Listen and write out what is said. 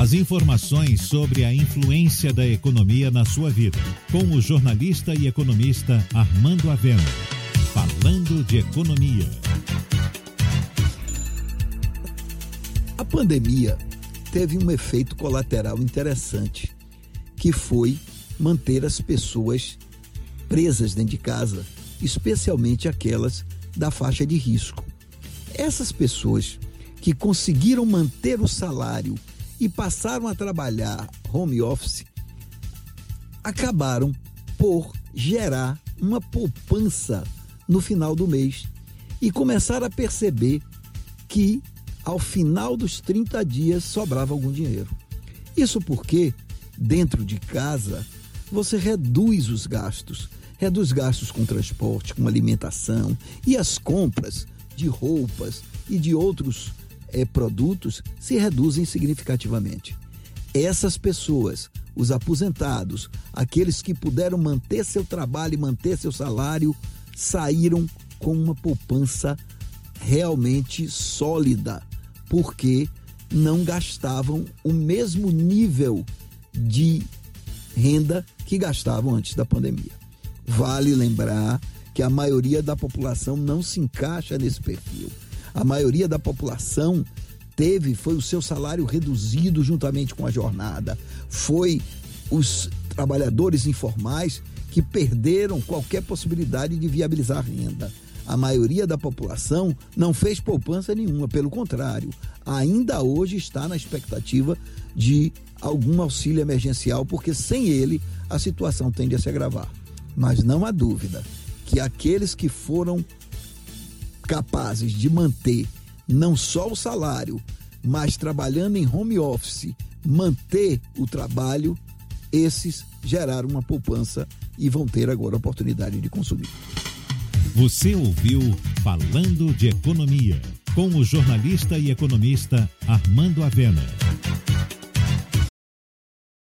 As informações sobre a influência da economia na sua vida, com o jornalista e economista Armando Avena. Falando de economia. A pandemia teve um efeito colateral interessante, que foi manter as pessoas presas dentro de casa, especialmente aquelas da faixa de risco. Essas pessoas que conseguiram manter o salário e passaram a trabalhar home office acabaram por gerar uma poupança no final do mês e começaram a perceber que ao final dos 30 dias sobrava algum dinheiro. Isso porque dentro de casa você reduz os gastos, reduz gastos com transporte, com alimentação e as compras de roupas e de outros é, produtos se reduzem significativamente. Essas pessoas, os aposentados, aqueles que puderam manter seu trabalho e manter seu salário, saíram com uma poupança realmente sólida, porque não gastavam o mesmo nível de renda que gastavam antes da pandemia. Vale lembrar que a maioria da população não se encaixa nesse perfil a maioria da população teve foi o seu salário reduzido juntamente com a jornada. Foi os trabalhadores informais que perderam qualquer possibilidade de viabilizar a renda. A maioria da população não fez poupança nenhuma, pelo contrário, ainda hoje está na expectativa de algum auxílio emergencial, porque sem ele a situação tende a se agravar. Mas não há dúvida que aqueles que foram capazes de manter não só o salário, mas trabalhando em home office, manter o trabalho, esses geraram uma poupança e vão ter agora a oportunidade de consumir. Você ouviu Falando de Economia, com o jornalista e economista Armando Avena.